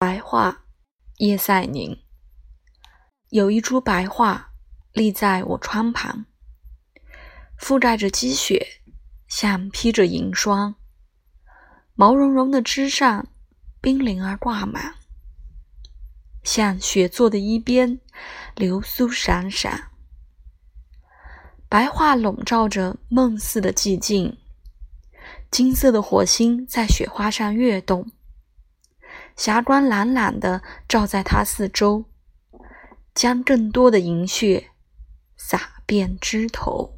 白桦，叶赛宁。有一株白桦立在我窗旁，覆盖着积雪，像披着银霜。毛茸茸的枝上，冰凌儿挂满，像雪做的衣边，流苏闪闪。白桦笼罩着梦似的寂静，金色的火星在雪花上跃动。霞光懒懒地照在它四周，将更多的银屑洒遍枝头。